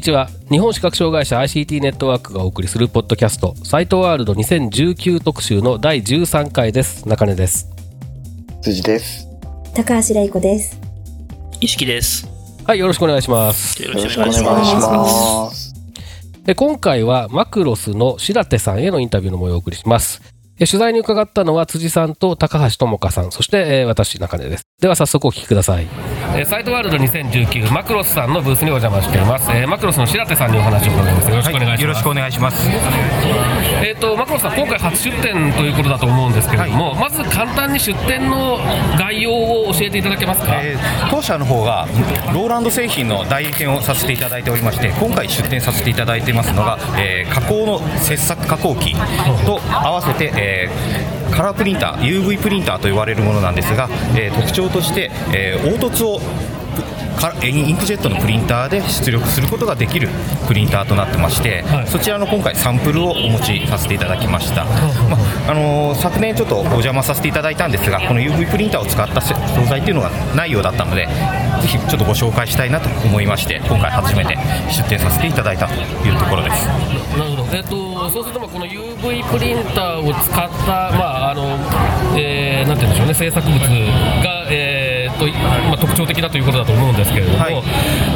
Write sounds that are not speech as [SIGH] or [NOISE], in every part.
にちは。日本視覚障害者 ICT ネットワークがお送りするポッドキャストサイトワールド2019特集の第13回です。中根です。辻です。高橋玲子です。意識です。はいよろしくお願いします。よろしくお願いします。すえ今回はマクロスの白手さんへのインタビューの模様をお送りします。え取材に伺ったのは辻さんと高橋智香さんそして、えー私中根です。では早速お聞きください、えーサイトワールド2019マクロスさんのブースにお邪魔しています、えーマクロスの白手さんにお話を伺いますよろしくお願いします、よろしくお願いします。えー、とマクロスさん、今回初出店ということだと思うんですけれども、まず簡単に出店の概要を教えていただけますか？えー当社の方がローランド製品の代理店をさせていただいておりまして今回出店させていただいていますのが、えー加工の切削加工機と合わせて、えーカラープリンター UV プリンターと呼ばれるものなんですが、えー特徴として、えー凹凸をインクジェットのプリンターで出力することができるプリンターとなってまして、はい。そちらの今回サンプルをお持ちさせていただきました、まあのー昨年ちょっとお邪魔させていただいたんですがこの UV プリンターを使ったせ素材っていうのがないようだったのでぜひちょっとご紹介したいなと思いまして今回初めて出展させていただいたというところです。なるほど、えー、とそうすると、まあこの UV プリンターを使った、まああのえーなんて言うんでしょうね、制作物が、えーとまあ、特徴的だということだと思うんですけれども、はい。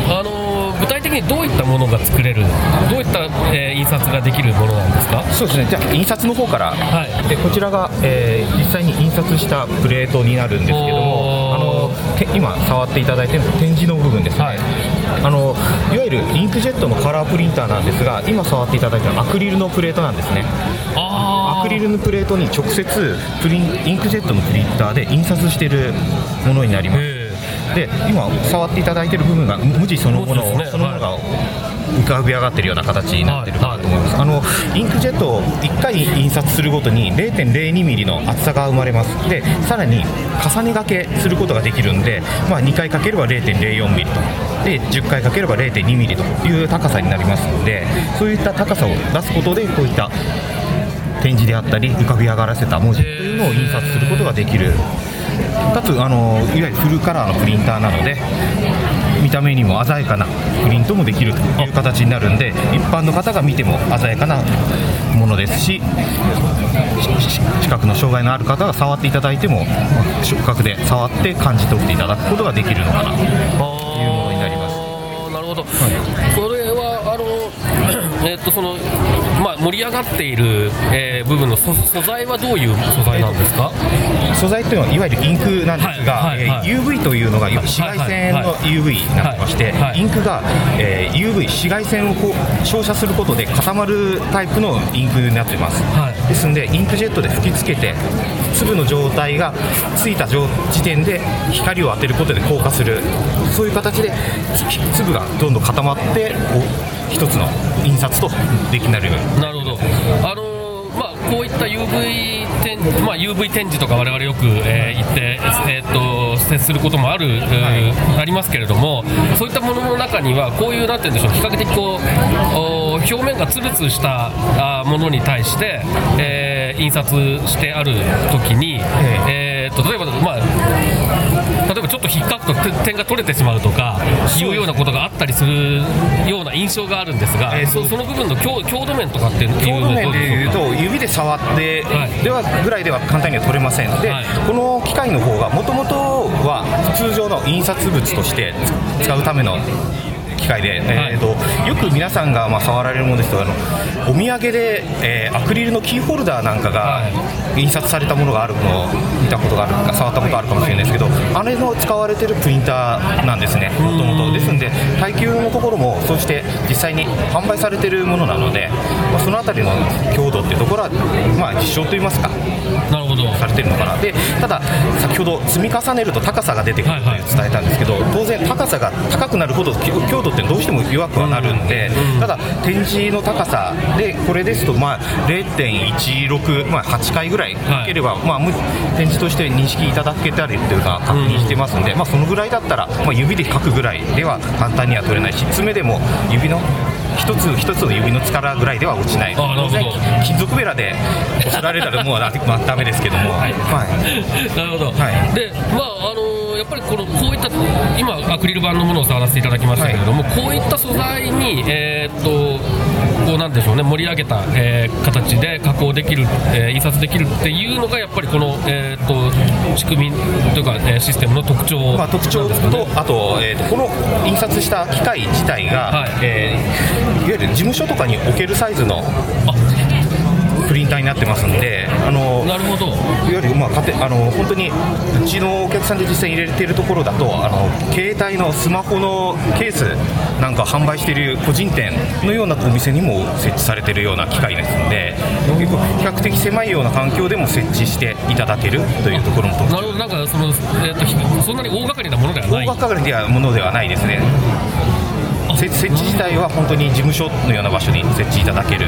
あの具体的にどういったものが作れる、どういった、えー印刷ができるものなんですか？そうですね。じゃあ印刷の方から、はい。でこちらが、えー実際に印刷したプレートになるんですけどもあのて今触っていただいてる展示の部分ですね、はい。あのいわゆるインクジェットのカラープリンターなんですが今触っていただいたアクリルのプレートなんですねクリルのプレートに直接プリンインクジェットのプリンターで印刷しているものになります。え。で今触っていただいている部分が文字そのものね。そのものが浮かび上がっているような形になっているかなと思います、あのインクジェットを1回印刷するごとに0.02ミリの厚さが生まれます。でさらに重ね掛けすることができるんで、まあ、2回かければ0.04ミリと。で10回かければ0.2ミリという高さになりますのでそういった高さを出すことでこういった展示であったり浮かび上がらせた文字というのを印刷することができる。かつあのいわゆるフルカラーのプリンターなので見た目にも鮮やかなプリントもできるという形になるんで一般の方が見ても鮮やかなものですししし近くの障害のある方が触っていただいてもまあ触覚で触って感じ取っていただくことができるのかな。というものになります。なるほど、これはあの、[CLEARS THROAT] えっとそのまあ、盛り上がっている、えー部分の素素材はどういう素材なんですか、素材というのはいわゆるインクなんですが、はいはいはい。えー UV というのが紫外線の UV になってまして、インクが、えー UV 紫外線を照射することで固まるタイプのインクになっています、はい。ですのでインクジェットで吹きつけて粒の状態がついた状時点で光を当てることで硬化する。そういう形でつ粒がどんどん固まって一つの印刷とできなる。ようになるほど、あのーまあ、こういった UV 展、まあ、UV 展示とか我々よく、えー行って、えーっと接することもある、えーありますけれどもそういったものの中にはこういうなんて言うんでしょう比較的こうお表面がツルツルしたものに対して、えー印刷してある時に、えーっと例えば、まあ、例えばちょっと引っかくとて点が取れてしまうとかいうようなことがあったりするような印象があるんですが、えーそその部分の強強度面とかっていうの強度面でいうと指で触ってはい。ではぐらいでは簡単には取れませんで、はい。この機械の方がもともとは通常の印刷物として使うための機械で、えー、とよく皆さんがまあ触られるものですとあのお土産で、えーアクリルのキーホルダーなんかが印刷されたものがあるのを見たことがあるか触ったことあるかもしれないですけどあれの使われてるプリンターなんですね。もともと。ですんで耐久のところもそうして実際に販売されてるものなので、まあそのあたりの強度っていうところは、まあ、実証といいますかなるほど。されてるのかな。でただ先ほど積み重ねると高さが出てくるという伝えたんですけど、当然高さが高くなるほど強強度ってどうしても弱くはなるんで、ただ展示の高さでこれですとまあ0.16、まあ、8回ぐらいかければ、まあ、む展示として認識いただけたりっていうのは確認してますんで、まあ、そのぐらいだったら、まあ、指で書くぐらいでは簡単には取れないし爪でも指の一つ一つの指の力ぐらいでは落ちない。あなるほど。金属ベラで押されたらもうだ [LAUGHS] まあダメですけども、はい。なるほど、はい。でまああのやっぱりこのこういった今アクリル板のものを触らせていただきましたけれども、こういった素材にえーっとこうなんでしょうね盛り上げた、えー形で加工できる、えー印刷できるっていうのがやっぱりこのえーっと仕組みというか、えーシステムの特徴まあ、特徴と、あと,、えーとこの印刷した機械自体が、はい。えーいわゆる事務所とかに置けるサイズのプリンターになってますんで、あのなるほど。いわゆる、まあ、家庭あの本当にうちのお客さんで実際に入れているところだとあの携帯のスマホのケースなんか販売している個人店のようなお店にも設置されているような機械ですので結構比較的狭いような環境でも設置していただけるというところもなるほど。なんかその、えーっとひそんなに大掛かりなものではない。大掛かりなものではないですね設設置自体は本当に事務所のような場所に設置いただける。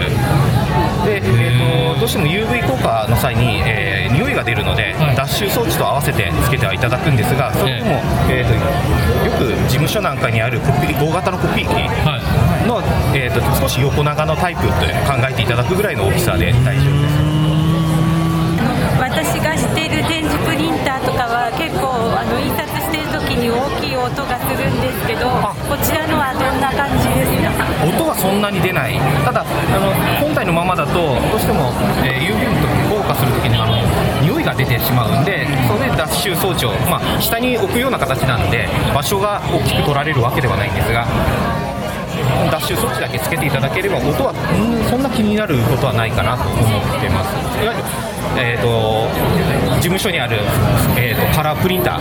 で、えー、とどうしても UV 効果の際に、えー匂いが出るので、はい。脱臭装置と合わせてつけてはいただくんですがそれでも、えーとよく事務所なんかにあるコピー大型のコピー機はい。の、えー、と少し横長のタイプと考えていただくぐらいの大きさで大丈夫です。私が知っている展示プリンターとかは結構あの印刷してる時に大きい音がするんですけどこちらのはどんな感じですか？音はそんなに出ない、ただ、あの本体のままだと、どうしても、えー、郵便と硬化するときにあの匂いが出てしまうんで、それで脱臭装置を、まあ、下に置くような形なんで、場所が大きく取られるわけではないんですが。脱臭装置だけつけていただければ音はうんそんな気になることはないかなと思ってます。いわゆる、えー、と事務所にある、えー、とカラープリンター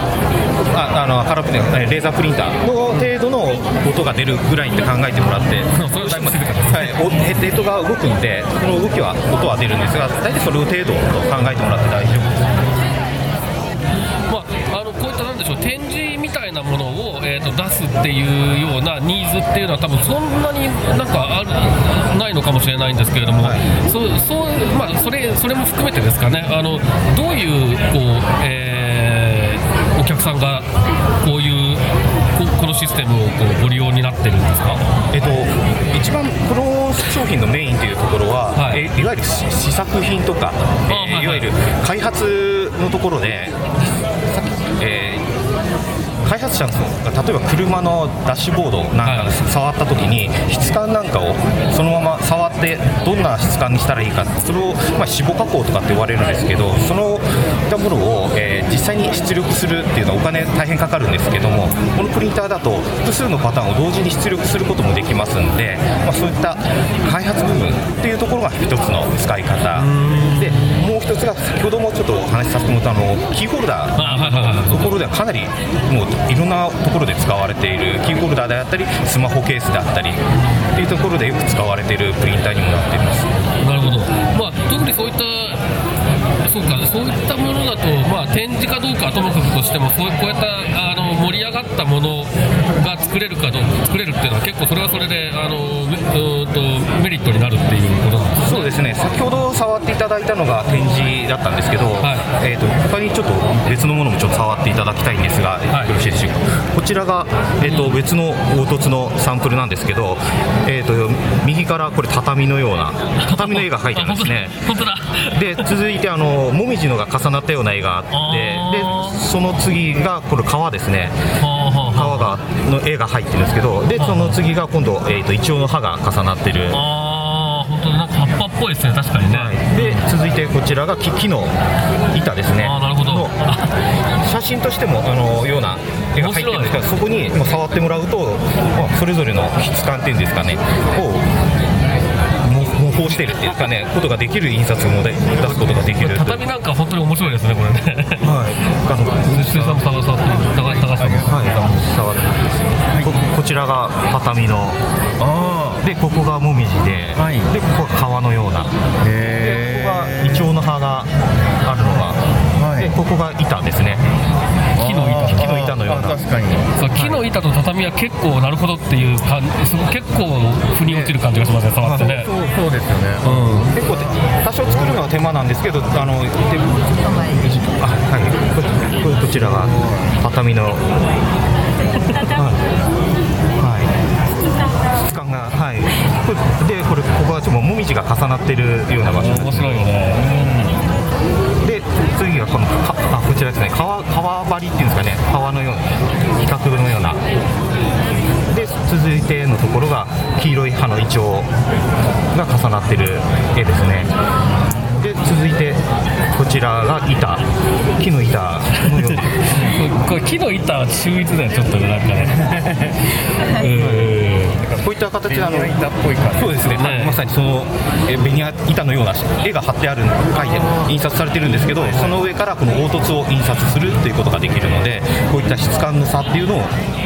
ああのカラープリンターレーザープリンターの程度の音が出るぐらいって考えてもらってそれを静かですはい、おヘッドが動くんでその動きは音は出るんですが大体それ程度と考えてもらって大丈夫なものを、えー、と出すっていうようなニーズっていうのは多分そんなになんかあるないのかもしれないんですけれども、そうそうまあ、それそれも含めてですかね。あのどういうこう、えーお客さんがこういうここのシステムをこうご利用になってるんですか？えっと、一番この商品のメインというところは、はい。えいわゆる試試作品とか、えーはいはい。いわゆる開発のところで、えー開発者の例えば車のダッシュボードなんかはい触った時に質感なんかをそのまま触ってどんな質感にしたらいいかそれを、まあ、脂肪加工とかって言われるんですけどそのいったものを、えー実際に出力するっていうのはお金大変かかるんですけどもこのプリンターだと複数のパターンを同時に出力することもできますんで、まあ、そういった開発部分っていうところが一つの使い方。でもう一つが先ほどもちょっとお話しさせてもらったあのキーホルダーあはいはいはいところではかなりもういろんなところで使われているキーホルダーであったりスマホケースであったりっていうところでよく使われているプリンターにもなっています。なるほど、まあ、特にそういった、そうか、そういったものだと、まあ、展示かどうかはともかくとしても、そうこういったあの盛り上がったものが作れるかどう作れるっていうのは、結構それはそれであのめうーんとメリットになるっていうことなんですそうですね。先ほど触っていただいたのが展示だったんですけど、はい。えー、と他にちょっと別のものもちょっと触っていただきたいんですが、はい。よろしいでしょうか？こちらが、えー、と別の凹凸のサンプルなんですけど、えー、と右からこれ畳のような畳の絵が描いてあるんですね。あ [LAUGHS] 本当だ、本で続いてあのもみじのが重なったような絵があってでその次がこれ川ですね当だ、はあはあは川がの絵が入ってるんですけどでその次が今度、えー、とイチョウの葉が重なってる。あ、あー本当だ、なんか葉っぱっぽいですね、確かにね。で続いてこちらが木木の板ですね。あーなるほど。の写真としてもあのような絵が入ってるんですけどそこに触ってもらうと、まあ、それぞれの質感っていうんですかねをも模倣してるっていうかねことができる印刷もで出すことができる畳なんか本当に面白いですね、これね。はい。あの水さんも探さ高高橋さんも。はい、触ってここちらが畳の。でここがもみじで,、でここが川のような。でここがイチョウの葉があるのが。でここが板ですね。木の板木の板のような。確かに。そう木の板と畳は結構なるほどっていう感じすご結構腑に落ちる感じがしますね触ってね。そうそうですよね。うん。結構多少作るのは手間なんですけどあのであはい。こここちらが畳の。はい。質感がはい。でこれここはちょっともみじが重なってるような場所面白いよね。で次がこのかあこちらですね。川川張りってい続いてのところが黄色い葉のイチョウが重なってる絵ですね。で続いてこちらが板。木の板。のようなこれ木の板は秀逸だよちょっとねなんかね。[LAUGHS] うんこういった形であの板っぽい感じ。そうですね、ね。まさにそのえベニヤ板のような絵が貼ってある書い。て印刷されてるんですけどその上からこの凹凸を印刷するということができるのでこういった質感の差っていうのを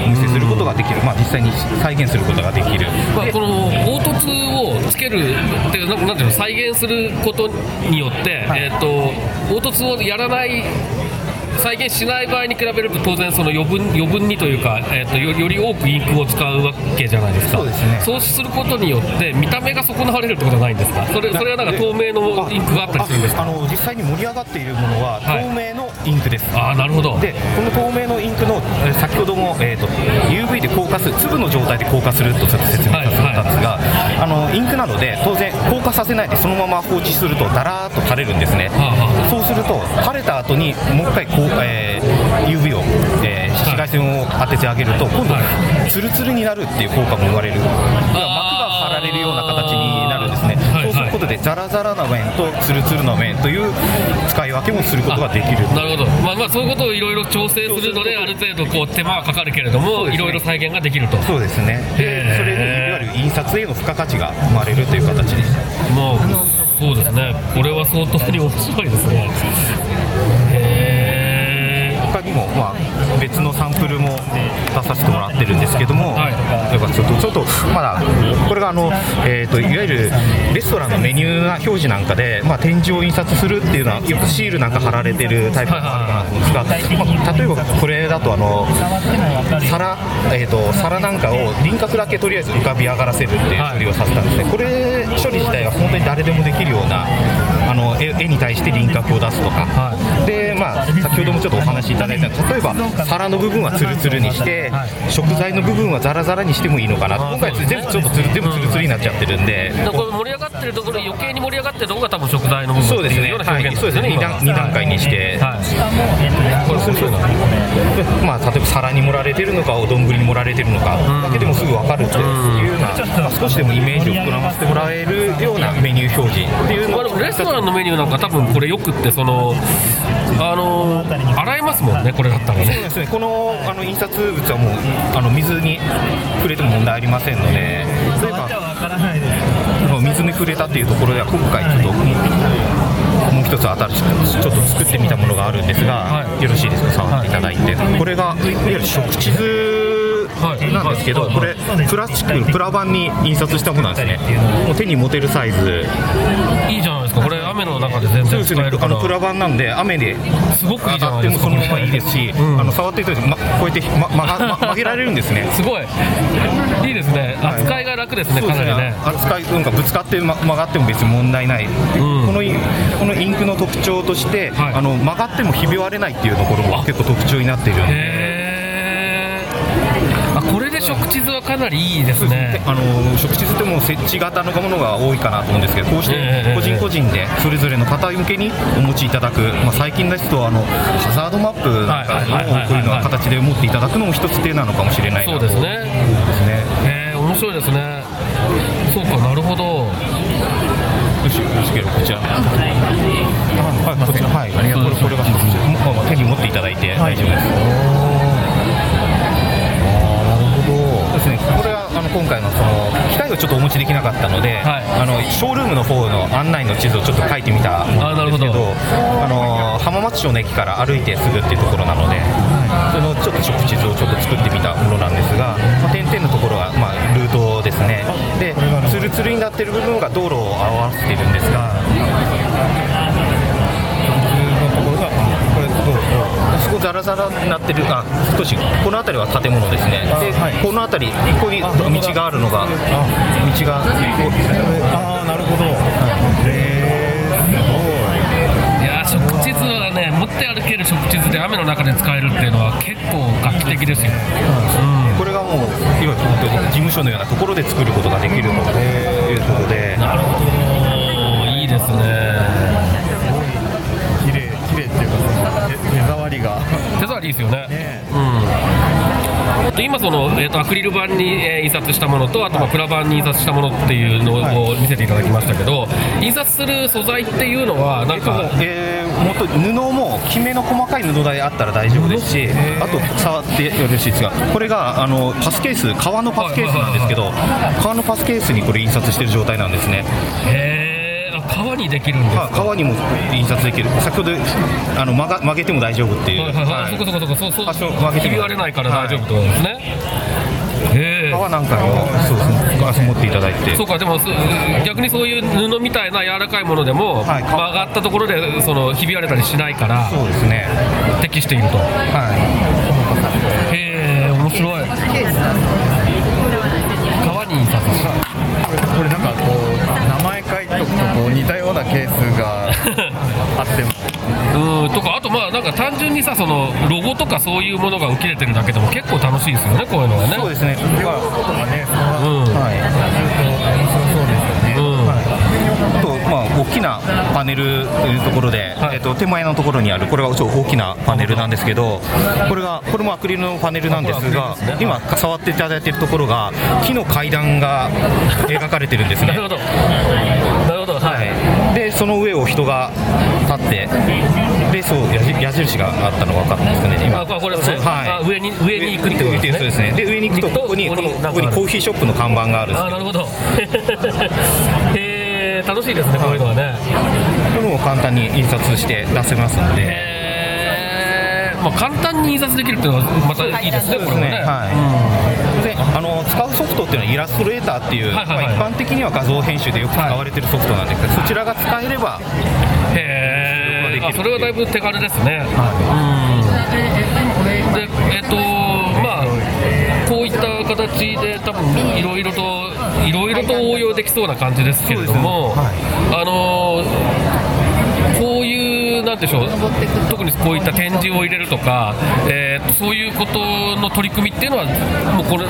お見せすることができる、まあ、実際に再現することができる。まあ、この凹凸をつけるっていうななんていうの再現することによって、えー、と凹凸をやらない再現しない場合に比べると当然その余分余分にというか、えー、とよより多くインクを使うわけじゃないですか。そうですね。そうすることによって見た目が損なわれるってことはないんですか？それそれはなんか透明のインクがあったりするんですか？ああの実際に盛り上がっているものははい。透明のインクです、ああなるほど。でこの透明のインクのえー先ほども、えー、と UV で硬化する粒の状態で硬化するとちょっと説明させたんですが、あのインクなので当然硬化させないでそのまま放置するとだらーっと垂れるんですね、はあはそうすると垂れた後にもう一回こう、えー UV を、えー紫外線を当ててあげると今度ツルツルになるっていう効果も生まれる。膜が張られるような形にでザラザラな面とツルツルの面という使い分けもすることができる。なるほど、まあ、まあそういうことをいろいろ調整するのである程度こう手間はかかるけれどもいろいろ再現ができると。そうですね。でそれにいわゆる印刷への付加価値が生まれるという形です。もうそうですね。これは相当に面白いですねにも、まあ、別のサンプルも出させてもらってるんですけども、はい。ちょっとちょっとまだこれがあの、えー、といわゆるレストランのメニューな表示なんかで、まあ、展示を印刷するっていうのはよくシールなんか貼られてるタイプがあるかなと思うんですが、まあ、例えばこれだとあの皿,、えー、と皿なんかを輪郭だけとりあえず浮かび上がらせるっていう処理をさせたんですね、これ処理自体は本当に誰でもできるようなあの絵絵に対して輪郭を出すとか、でまあ、先ほどもちょっとお話しいただいた例えば皿の部分はツルツルにして、食材の部分はザラザラにしてもいいのかな。と今回全部ちょっとツル全部ツルツルになっちゃってるんで、これ盛り上がってるところ余計に盛り上がってるところが多分食材の部分そうですね、はそうですね、2段二段階にして、はい。これ面白いなまあ、例えば皿に盛られてるのか、お丼に盛られてるのかだけでもすぐ分かるっていうような、まあ、少しでもイメージを膨らませてもらえるようなメニュー表示っていうのレストランのメニューなんか多分これよくってそのあの洗えますもんねこれだったらね。そうですね、このあの印刷物はもうあの水に触れても問題ありませんので、例えばこの水に触れたっていうところでは、今回ちょっともう一つ新しくちょっと作ってみたものがあるんですが、はい。よろしいですか、触っていただいて、これがいわゆる食地図なんですけど、はいこれ、プラスチックのプラ板に印刷したものなんですね、もう手に持てるサイズ、いいじゃないですか。これ雨の中で全然使えるから。あのプラ板なんで、雨ですごくいいじゃ上がってないですか。もそのままいいですし、うん。あの触っていただいて、ま、こうやって、ま曲がま曲げられるんですね。すごい。いいですね。扱いが楽ですねかなりね。扱いなんかぶつかって、ま、曲がっても別に問題ない、ん。このインこのインクの特徴として、はい。あの曲がってもひび割れないっていうところも結構特徴になっているんで。で食地図はかなりいいですね。あの食地図ってもう設置型のものが多いかなと思うんですけど、こうしてええ個人個人でそれぞれの方向けにお持ちいただく、まあ、最近ですとあのハザードマップなんかはいはいはいはい。をこういうのは形で持っていただくのも一つ手なのかもしれないなと。そうですね。ですね。へえ面白いですね。そうかなるほど。よしよしけどこちら。はい、こちら、はい、これ、これが、もう手に持っていただいて大丈夫です。あの今回のその機械をちょっとお持ちできなかったので、はい。あのショールームの方の案内の地図をちょっと書いてみたものなんですけど、あの浜松町の駅から歩いてすぐっていうところなので、そのちょっと食地図をちょっと作ってみたものなんですが、まあ、点々のところはまあルートですね。で、ツルツルになっている部分が道路を表しているんですが、ラザラになってるあ少しこの辺りは建物ですね。で、この辺りここに道があるのが道がああなるほど。へい。やー食地図はね持って歩ける食地図で雨の中で使えるっていうのは結構画期的ですよ、これがもういわゆる本当に事務所のようなところで作ることができるということで。なるほど。いいですねいいですよね。ね。うん。で今その、えー、とアクリル板に、えー印刷したものとあとまあプラ板に印刷したものっていうのを見せていただきましたけど、印刷する素材っていうのはなんか、えー、もっと布もきめの細かい布であったら大丈夫ですしあと触ってよろしいですがこれがあのパスケース革のパスケースなんですけど革のパスケースにこれ印刷してる状態なんですね革にできるんですか？は革にも印刷できる。先ほどあの曲が曲げても大丈夫っていう、はいはいはい、はい。そこそこそこそうそう。曲げても。ひび割れないから大丈夫ってことですね、へえ。革なんかもそうですねガラス持っていただいて。そうか。でもす逆にそういう布みたいな柔らかいものでも、はい。曲がったところでそのひび割れたりしないからそうですね。適していると。はい。へえ面白い。革に印刷した。これなんかこう似たようなケースがあっても。[LAUGHS] うんとかあとまあなんか単純にさそのロゴとかそういうものが浮き出てるだけでも結構楽しいですよねこういうのはね。そうですね。要素とかねうんはい面白そうですよねうん。あと、まあ、大きなパネルというところで、はい。えっと手前のところにあるこれが大きなパネルなんですけどこれがこれもアクリルのパネルなんですがすね。今触っていただいているところが木の階段が描かれてるんですね。[LAUGHS] なるほどなるほどはい、はい、でその上を人が立ってでそう矢印矢印があったのが分かったんですかね今。あこれですね。そうはい。あ上に上に行くってことですね。そうですね。で上に行くとここにここにこのここにコーヒーショップの看板があるあなるほど。[LAUGHS] へえ楽しいですねこういうのはね。これも簡単に印刷して出せますので。まあ簡単に印刷できるっていうのはまたいいですねこれもね。はいであの使うソフトっていうのはイラストレーターっていう、はいはいはい。まあ、一般的には画像編集でよく使われてるソフトなんですけど、そちらが使えればへえそれができるそれはだいぶ手軽ですね、うん。でえっとまあこういった形で多分いろいろといろいろと応用できそうな感じですけれども、そうですね。あのなんでしょう？特にこういった展示を入れるとか、えーとそういうことの取り組みっていうのはもうこれ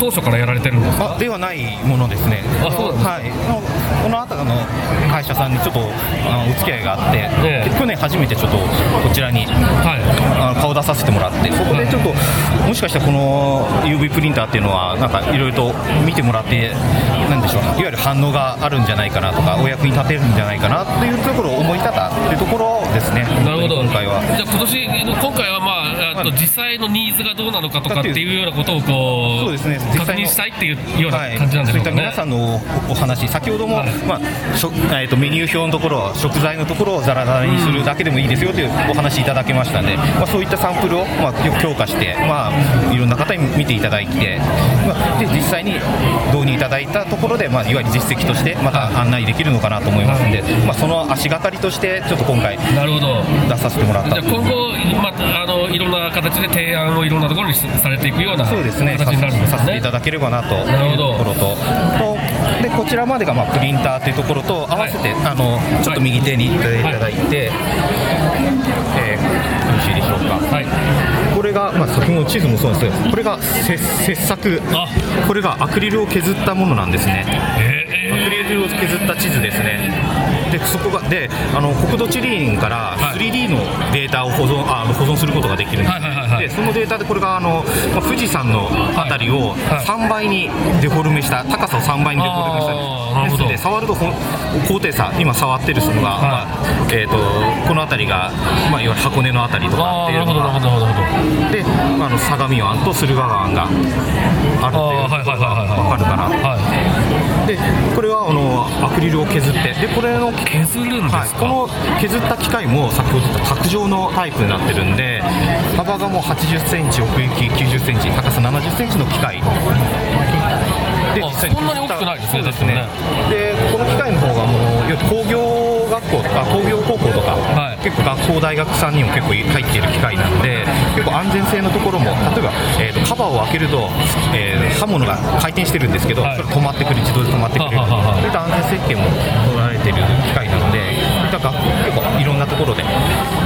当初からやられてるんですか？あではないものですね。あそうすか？はい。のこの辺りの会社さんにちょっとあのお付き合いがあって、去年初めてちょっとこちらにはい。あの顔出させてもらってそこでちょっともしかしたらこの UV プリンターっていうのはなんかいろいろと見てもらってなんでしょういわゆる反応があるんじゃないかなとかお役に立てるんじゃないかなっていうところを思い立ったっていうところですね。なるほど。今回は。じゃあ今年今回はまああと実際のニーズがどうなのかとかっていうようなことをこうそうですね。確認したいっていうようなはい、感じなんでしょうかね、そういった皆さんのおお話、先ほども、はい。まあしょえー、とメニュー表のところ、食材のところをザラザラにするだけでもいいですよというお話いただけましたので、まあ、そういったサンプルを、まあ、強化して、まあ、いろんな方に見ていただいて、まあ、で実際に導入いただいたところで、まあ、いわゆる実績として、また案内できるのかなと思いますので、まあ、その足がかりとして、ちょっと今回、なるほど。出させてもらった今後、まあ、あのいろんな形で提案をいろんなところにされていくようなそうですね、形になるんですね。させていただければなというなるほどと。ころと、とでこちらまでがまあプリンターというところと合わせて、あのちょっと右手にいただいて、えーよろしいでしょうか。はい。これが、まあ、先ほどの地図もそうなんですけど、これがせ切削。あ、これがアクリルを削ったものなんですね。えアクリルを削った地図ですね。でそこがであの国土地理院からはい。3D のデータを保存あ保存することができるんです、はいはいはいはい。でそのデータでこれがあの、まあ、富士山のあたりをはい。3倍にデフォルメした高さを3倍にデフォルメした。ので触ると高低差今触ってるそのが、まあえー、とこの辺りが、まあ、いわゆる箱根のあたりとかっていうのが。ほどなるほどなるほど。であの相模湾と駿河湾があるっていうあーはいはいはいはい。はいわかるかなはでこれはあのアクリルを削ってでこれのい削るんですか、はい、この削った機械も先ほど言った卓上のタイプになってるんで幅がもう80センチ奥行き90センチ高さ70センチの機械。でそんなに大きくないですねそう確かにね。でこの機械の方がもう工業学校とか工業高校とか、はい結構学校大学さんにも結構入っている機械なんで全性のところも例えば、えーとカバーを開けると、えー刃物が回転してるんですけど、はい。止まってくる自動で止まってくれる。そういった安全設計も取られている機械なのでそういった学結構いろんなところで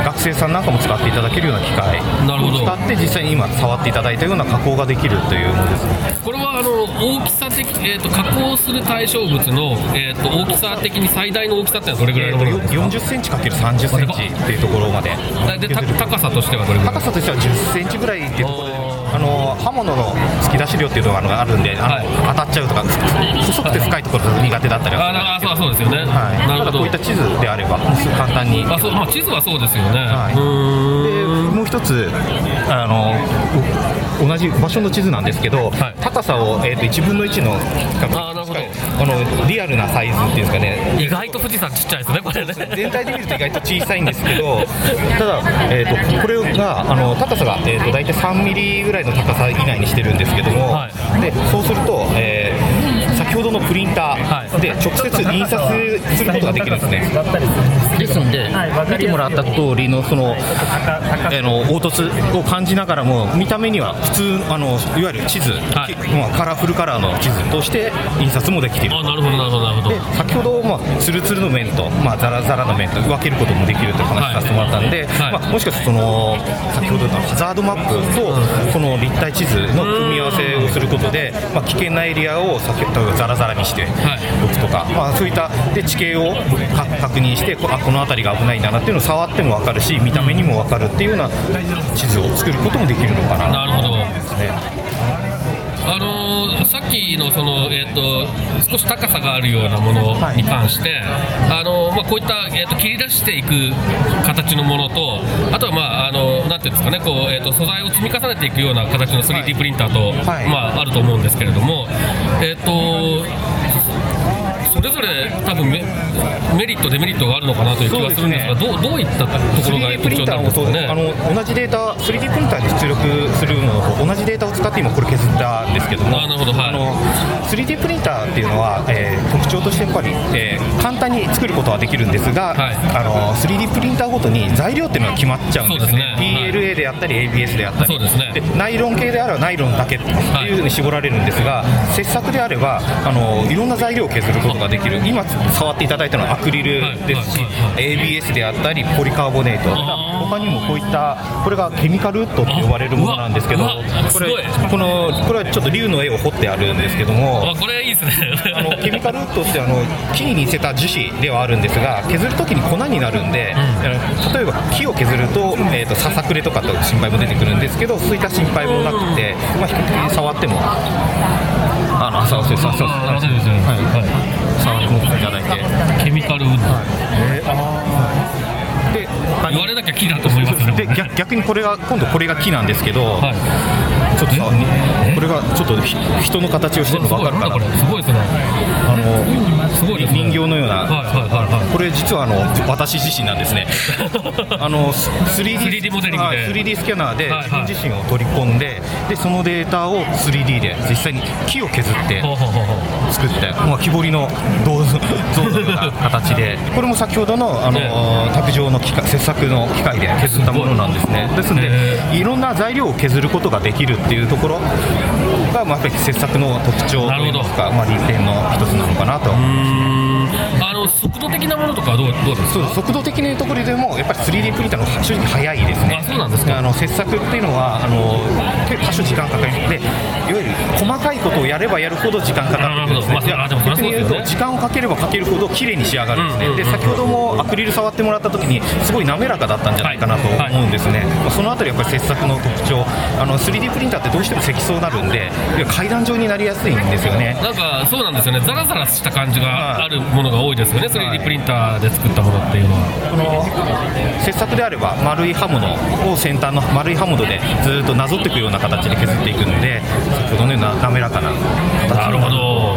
学生さんなんかも使っていただけるような機械を使って実際に今触っていただいたような加工ができるというものですね。これはあの大きさ的、えー、と加工する対象物の、えー、と大きさ的に最大の大きさってのはどれぐらいのものですか、40センチ ×30 センチっていうところまで。でた高さとしてはどれぐらい？高さとしては10センチぐらいっていうところであの刃物の突き出し量っていうのがあるんであの、はい。当たっちゃうとか細くて深いところが苦手だったりはああそうそうですよね、はい、なるほど。こういった地図であれば簡単に。あそうまあ、地図はそうですよね、はい。でもう一つあのお同じ場所の地図なんですけど、はい。高さを、えー、と1分の1のあーなるほど。あのリアルなサイズっていうんですかね。意外と富士山ちっちゃいですねこれね。全体で見ると意外と小さいんですけど [LAUGHS] ただ、えー、とこれがあの高さが、えー、と大体3ミリぐらいの高さ以内にしてるんですけども、はでそうすると、えー先ほどのプリンターで直接印刷することができるんですね。ですので、見てもらった通りのその、あの凹凸を感じながらも見た目には普通あのいわゆる地図、はい。きまあ、カラフルカラーの地図として印刷もできている。あなるほどなるほどなるほど。で先ほど、まあ、ツルツルの面と、まあ、ザラザラの面と分けることもできるという話させてもらったんで、はい。まあ、もしかするとその先ほどのハザードマップとこの立体地図の組み合わせをすることで、まあ、危険なエリアを先ほどザラザラにしておくとか、まあ、そういったで地形をか確認してこあこの辺りが危ないんだなっていうのを触っても分かるし見た目にも分かるっていうような地図を作ることもできるのかな。なるほど。ですね。あのーさっきのその、えー、と少し高さがあるようなものに関して、あのーまあ、こういった、えー、と切り出していく形のものとかねこう、えー、と素材を積み重ねていくような形の 3D プリンターと、はい。まあ、あると思うんですけれども、えー、とそれぞれ多分メメリットデメリットがあるのかなという気がするんですがどうどういったところが 3D プ特徴になんです。かね。あの同じデータ 3D プリンターで出力するのと同じデータを使って今これ削ったんですけどもあなるほどはい。あの 3D プリンターっていうのは、えー特徴としてやっぱり、えー簡単に作ることはできるんですが、はい。あの 3D プリンターごとに材料っていうのが決まっちゃうんですね。すね。はい PLA であったり ABS であったり。そうですね。ナイロン系であればナイロンだけっていうふうに絞られるんですが、切削であればあのいろんな材料を削ることができる。今触っていただいたのはアクリルですし、ABS であったりポリカーボネート。他にもこういったこれがケミカルウッドって呼ばれるものなんですけどこれこのこれはちょっと竜の絵を彫ってあるんですけどもあこれいいですね。あのケミカルウッドってあの木に似せた樹脂ではあるんですが削るときに粉になるんで、例えば木を削ると,、えー、とささくれとかと心配も出てくるんですけどそういった心配もなくて、まあ、比較的触ってもそうそうそうそうあそうですよねはい触っていただいてケミカルウッド、で言われなきゃ木だと思いますで逆逆にこれが今度これが木なんですけど、はいちょっとさこれがちょっと人の形をしてるのが分かるかなすごいですねあのすごい人形のような、はいはいはいはい。これ実はあの私自身なんですね。[LAUGHS] あの 3D, 3D モデリングで。はい 3D スキャナーではいはい。自分自身を取り込んででそのデータを 3D で実際に木を削って作って、まあ、木彫りの銅像像のような形で。[LAUGHS] これも先ほどのあの、ね卓上の機械切削の機械で削ったものなんですね。ですのでへいろんな材料を削ることができるっていうところが、まあ、やっぱり切削の特徴といいますか、まあ、利点の一つなのかなと。あの速度的なものとかはどうどうですか？そう速度的なところでもやっぱり 3D プリンターの正直早いですね。あそうなんですか。あの切削っていうのはあの多少時間かかります。でいわゆる細かいことをやればやるほど時間かかってくるんですね。逆に言うと時間をかければかけるほど綺麗に仕上がるんですね、うんうんうんで先ほどもアクリル触ってもらった時にすごい滑らかだったんじゃないかなと思うんですね、まあそのあたりやっぱり切削の特徴。あの 3D プリンターってどうしても積層になるんで階段状になりやすいんですよね。なんかそうなんですよね。ザラザラした感じがあるものが多いですよね。3D プリンターで作ったものっていうのは。この切削であれば丸い刃物を先端の丸い刃物でずっとなぞっていくような形で削っていくので先ほどのような滑らかな。形なるほど。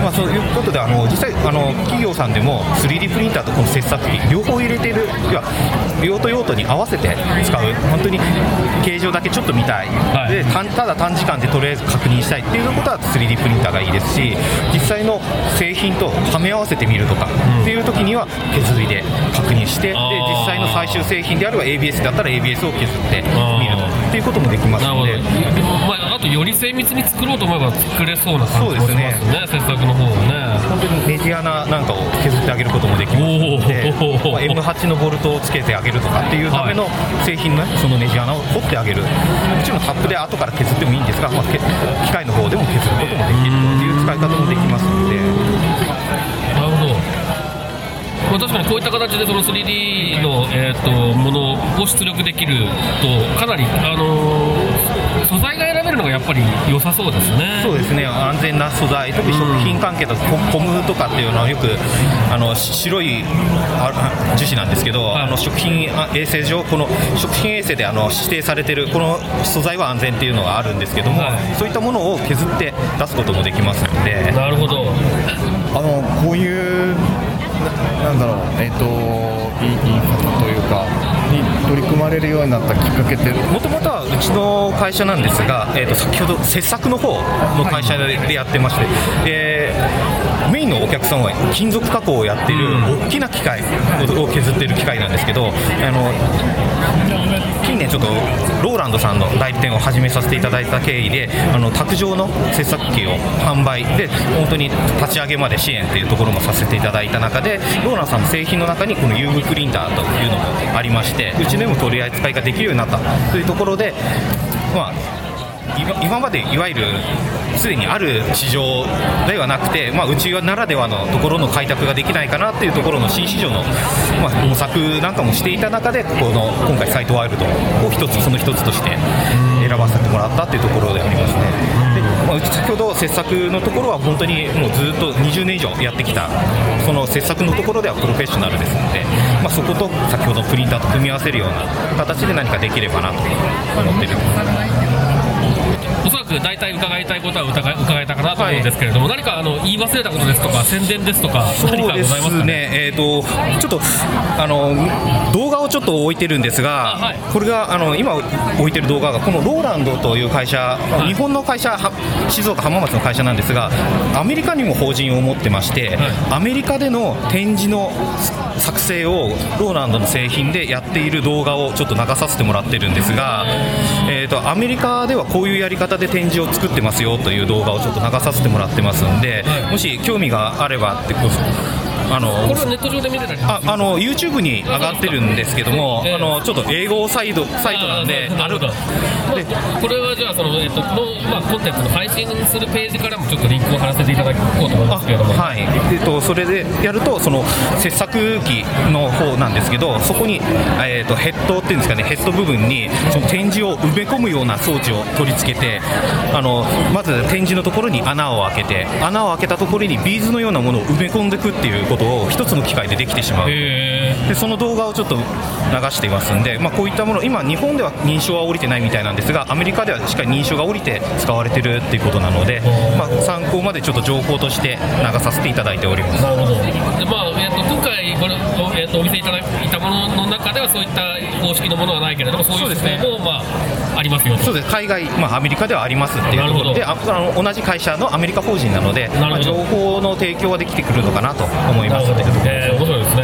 まあ、まあ、そういうことであの実際あの企業さんでも 3D プリンターとこの切削機両方入れているいや用途用途に合わせて使う。本当に形状だけちょっと見たい、はい。でたただ短時間でとりあえず確認したいっていうことは 3D プリンターがいいですし実際の製品とはめ合わせてみるとか、っていう時には手刷りで確認してで実際の最終製品であれば ABS だったら ABS を削ってみるとっていうこともできますので。、まあ、あとより精密に作ろうと思えば作れそうな感じもしますねです切削の方もね。本当にネジ穴なんかを削ってあげることもできますので、まあ M8 のボルトをつけてあげるとかっていうための製品のそのネジ穴を掘ってあげる、もちろんタップで後から削ってもいいんですが、まあ、け機械の方でも削ることもできるという使い方もできますので、なるほど、まあ、確かにこういった形でその 3D の、えー、とものを出力できるとかなり、あのー素材がるのがやっぱり良さそうですね。そうですね。安全な素材、特に食品関係だとココムとかっていうのはよくあのし白い樹脂なんですけど、はい。あの食品あ衛生上、この食品衛生であの指定されてるこの素材は安全っていうのがあるんですけども、はい。そういったものを削って出すこともできますので。なるほど。あのこういうななんだろうえっ、とい印刷というかに取り組まれるようになったきっかけって。もともとはうちの会社なんですが、えー、と先ほど切削の方の会社でやってまして、でメインのお客さんは金属加工をやっている大きな機械を削っている機械なんですけど、あの近年ちょっとローランドさんの代理店を始めさせていただいた経緯であの卓上の切削機を販売で本当に立ち上げまで支援っていうところもさせていただいた中でローランドさんの製品の中にこの UV プリンターというのもありましてうちでも取り扱いができるようになったというところでまあ今今までいわゆるすでにある市場ではなくて、まあ、うちならではのところの開拓ができないかなっていうところの新市場の、まあ、模索なんかもしていた中でこの今回サイトワイルドを一つその一つとして選ばせてもらったっていうところでありますね。で、まあ、うち先ほど切削のところは本当にもうずっと20年以上やってきたその切削のところではプロフェッショナルですので、まあ、そこと先ほどプリンターと組み合わせるような形で何かできればなと思ってる。おそらく大体伺いたいことは伺い伺えたかなと思うんですけれども、何かあの言い忘れたことですとか宣伝ですとかそう何かございでますかね？すね、えー、とちょっとあの動画をちょっと置いてるんですが、あはい。これがあの今置いてる動画が、このローランドという会社、い日本の会社、は静岡浜松の会社なんですが、アメリカにも法人を持ってまして、はアメリカでの展示の作成をローランドの製品でやっている動画をちょっと流させてもらってるんですが、えー、とアメリカではこういうやり方で展示を作ってますよという動画をちょっと流させてもらってますんで、はい。もし興味があればってあのこれはネット上で見れたりああの YouTube に上がってるんですけども、ええ。あのちょっと英語サイドサイトなんで、なるほどまあこれはじゃあその、えっとのまあ、コンテンツの配信するページからもちょっとリンクを貼らせていただこうと思いますけれども、はい。えっと、それでやるとその切削機の方なんですけどそこに、えっと、ヘッドっていうんですかねヘッド部分にその展示を埋め込むような装置を取り付けてあのまず展示のところに穴を開けて穴を開けたところにビーズのようなものを埋め込んでいくっていうことを一つの機械でできてしまう。へでその動画をちょっと流していますんで、まあ、こういったもの今日本では認証は降りてないみたいなんですがアメリカではしっかり認証が降りて使われてるっていうことなので、まあ、参考までちょっと情報として流させていただいております。ーなるほど。で、まあえっとこれ、おえっとお見せいただいたものの中ではそういった公式のものはないけれどもそういう姿勢も、まあ、ありますよと。そうです。海外、まあ、アメリカではありますっていう。ところでああの同じ会社のアメリカ法人なので、まあ、情報の提供はできてくるのかなと思います。えー面白いですね。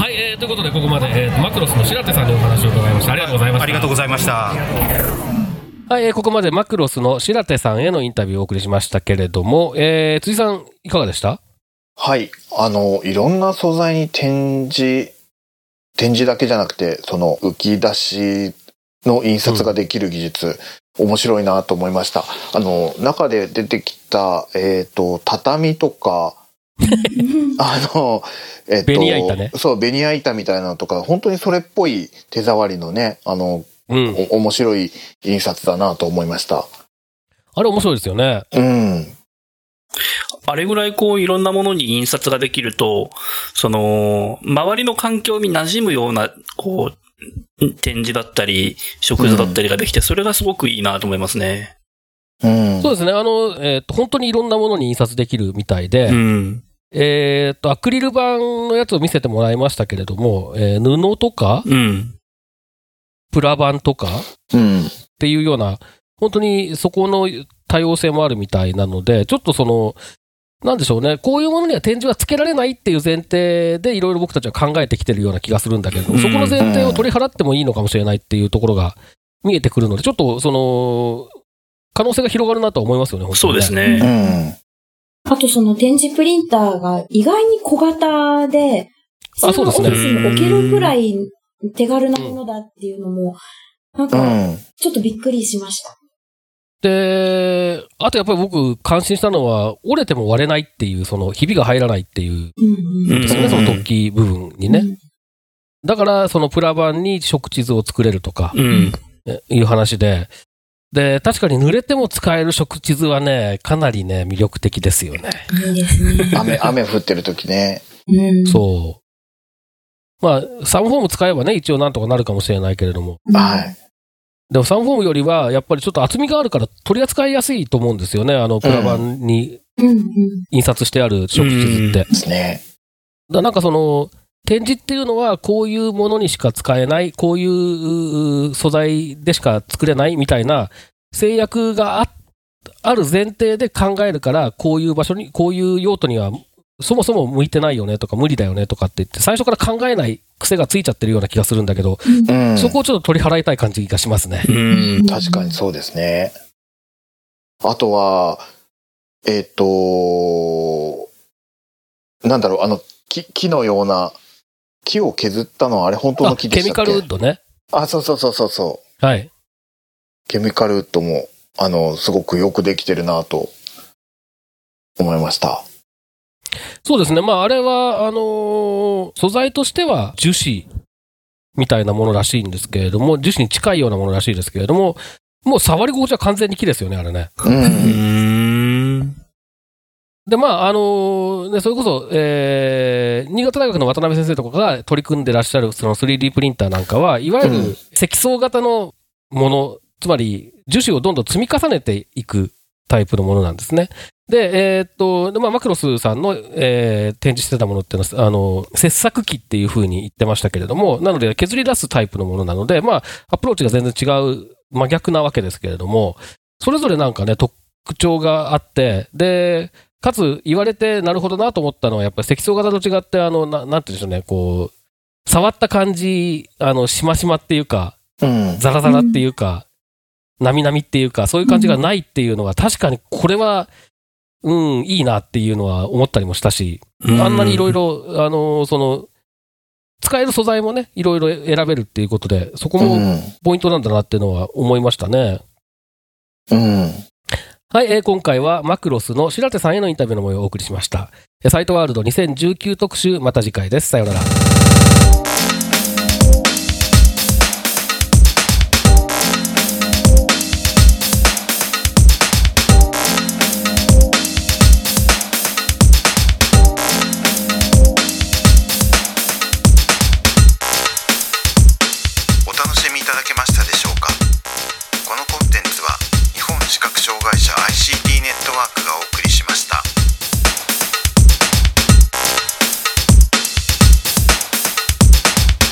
はい、えーということでここまで、えーマクロスの白手さんにお話を伺いました。ありがとうございました。ありがとうございました。はい、えーここまでマクロスの白手さんへのインタビューをお送りしましたけれども、えー、辻さんいかがでした？はい。あの、いろんな素材に展示、展示だけじゃなくて、その浮き出しの印刷ができる技術、面白いなと思いました。あの、中で出てきた、えっ、と、畳とか、[LAUGHS] あの、えっ、と、ベニヤ板ねそう、ベニヤ板みたいなのとか、本当にそれっぽい手触りのね、あの、うん。お面白い印刷だなと思いました。あれ面白いですよね。うん。あれぐらいこういろんなものに印刷ができると、その、周りの環境に馴染むような、こう、展示だったり、食図だったりができて、それがすごくいいなと思いますね。うん。そうですね、あの、えっ、と、本当にいろんなものに印刷できるみたいで、うん。えっ、と、アクリル板のやつを見せてもらいましたけれども、えー布とか、うん。プラ板とかうん。っていうような、本当にそこの多様性もあるみたいなので、ちょっとその、なんでしょうね、こういうものには展示はつけられないっていう前提で、いろいろ僕たちは考えてきてるような気がするんだけれども、うんそこの前提を取り払ってもいいのかもしれないっていうところが見えてくるので、ちょっとその、可能性が広がるなとは思いますよね、本当にそうですうね。ん。あとその展示プリンターが意外に小型で、あそうですねオフィスに置けるくらい手軽なものだっていうのも、なんうか、ん。ちょっとびっくりしました。で、あとやっぱり僕、感心したのは、折れても割れないっていう、その、ひびが入らないっていう。ですよね、うんその突起部分にね。だから、そのプラ板に食地図を作れるとか、いう話で、で、確かに濡れても使える食地図はね、かなりね、魅力的ですよね。いいですね。雨、雨降ってる時ね。うん。そう。まあ、サンフォーム使えばね、一応なんとかなるかもしれないけれども。うんはい。でもサンフォームよりは、やっぱりちょっと厚みがあるから取り扱いやすいと思うんですよね。あの、プラ板に。印刷してある食地図って。ですね。だなんかその、展示っていうのはこういうものにしか使えない、こういうう素材でしか作れないみたいな制約があある前提で考えるから、こういう場所に、こういう用途にはそもそも向いてないよねとか無理だよねとかって言って、最初から考えない癖がついちゃってるような気がするんだけど、うん。そこをちょっと取り払いたい感じがしますね。うん。確かにそうですね。あとは、えっ、と、なんだろう、あの、木、木のような、木を削ったのはあれ本当あの木でケミカしたっけ？ルウッドね。あ、そうそうそうそうそう。はい。ケミカルウッドも、あの、すごくよくできてるなと思いました。そうですね。まあ、あれは、あのー素材としては樹脂みたいなものらしいんですけれども、樹脂に近いようなものらしいですけれども、もう触り心地は完全に木ですよね、あれね。う。うんん。で、まあ、あのーね、それこそ、えー、新潟大学の渡辺先生とかが取り組んでらっしゃるその 3D プリンターなんかは、いわゆうんる積層型のもの、つまり樹脂をどんどん積み重ねていくタイプのものなんですね。で、えーっと、でまあ、マクロスさんの、えー展示してたものっていうのは、あの、切削機っていうふうに言ってましたけれども、なので削り出すタイプのものなので、まあ、アプローチが全然違う、真逆なわけですけれども、それぞれなんかね、特徴があって、で、かつ言われてなるほどなと思ったのは、やっぱり積層型と違って、あの、ななんて言うんでしょうね、こう、触った感じ、あの、しましまっていうか、うん。ザラザラっていうか、なみなみっていうか、そういう感じがないっていうのは、確かにこれは、うん、いいなっていうのは思ったりもしたし、あんなにいろいろ、あの、その、使える素材もね、いろいろ選べるっていうことで、そこもうん。ポイントなんだなっていうのは思いましたね。うん。はい、えー今回はマクロスの白手さんへのインタビューの模様をお送りしました。えーサイトワールド2019特集、また次回です。さようなら。